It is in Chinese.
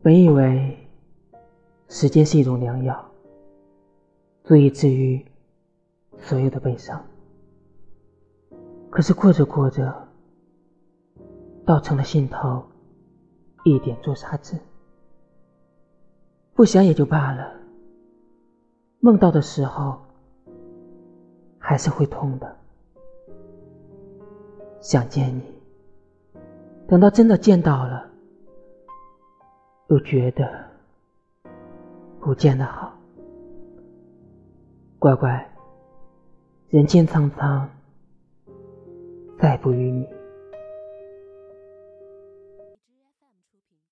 本以为时间是一种良药，足以治愈所有的悲伤。可是过着过着，倒成了心头一点朱砂痣。不想也就罢了，梦到的时候还是会痛的。想见你，等到真的见到了，又觉得不见得好。乖乖，人间苍苍，再不与你。